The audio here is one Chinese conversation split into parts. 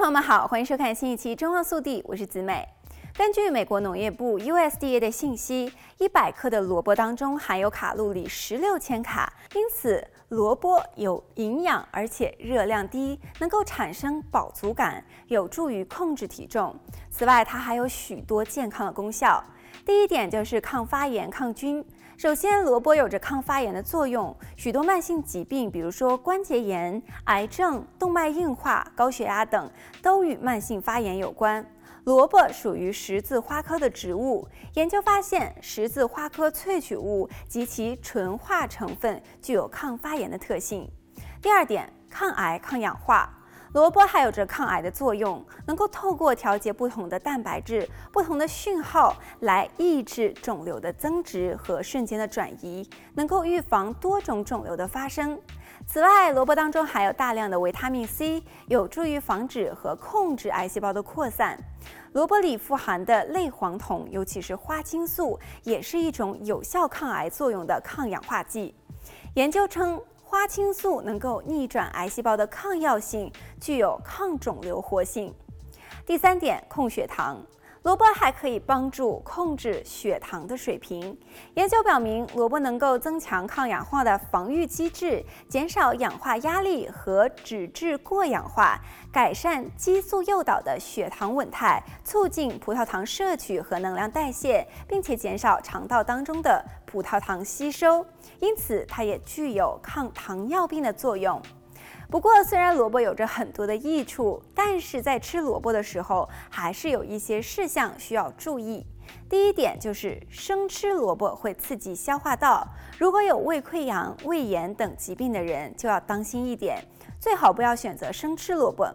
朋友们好，欢迎收看新一期《中澳速递》，我是子美。根据美国农业部 USDA 的信息，一百克的萝卜当中含有卡路里十六千卡，因此萝卜有营养，而且热量低，能够产生饱足感，有助于控制体重。此外，它还有许多健康的功效。第一点就是抗发炎、抗菌。首先，萝卜有着抗发炎的作用，许多慢性疾病，比如说关节炎、癌症、动脉硬化、高血压等，都与慢性发炎有关。萝卜属于十字花科的植物，研究发现，十字花科萃取物及其纯化成分具有抗发炎的特性。第二点，抗癌、抗氧化。萝卜还有着抗癌的作用，能够透过调节不同的蛋白质、不同的讯号来抑制肿瘤的增殖和瞬间的转移，能够预防多种肿瘤的发生。此外，萝卜当中含有大量的维他命 C，有助于防止和控制癌细胞的扩散。萝卜里富含的类黄酮，尤其是花青素，也是一种有效抗癌作用的抗氧化剂。研究称，花青素能够逆转癌细胞的抗药性，具有抗肿瘤活性。第三点，控血糖。萝卜还可以帮助控制血糖的水平。研究表明，萝卜能够增强抗氧化的防御机制，减少氧化压力和脂质过氧化，改善激素诱导的血糖稳态，促进葡萄糖摄取和能量代谢，并且减少肠道当中的葡萄糖吸收。因此，它也具有抗糖尿病的作用。不过，虽然萝卜有着很多的益处，但是在吃萝卜的时候，还是有一些事项需要注意。第一点就是生吃萝卜会刺激消化道，如果有胃溃疡、胃炎等疾病的人就要当心一点，最好不要选择生吃萝卜。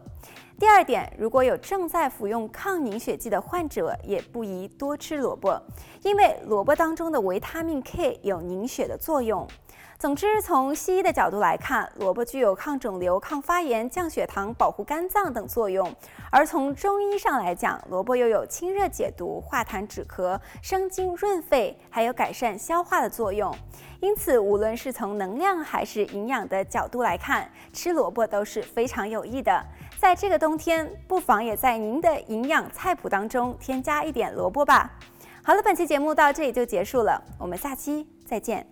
第二点，如果有正在服用抗凝血剂的患者，也不宜多吃萝卜，因为萝卜当中的维他命 K 有凝血的作用。总之，从西医的角度来看，萝卜具有抗肿瘤、抗发炎、降血糖、保护肝脏等作用；而从中医上来讲，萝卜又有清热解毒、化痰止咳、生津润肺，还有改善消化的作用。因此，无论是从能量还是营养的角度来看，吃萝卜都是非常有益的。在这个冬天，不妨也在您的营养菜谱当中添加一点萝卜吧。好了，本期节目到这里就结束了，我们下期再见。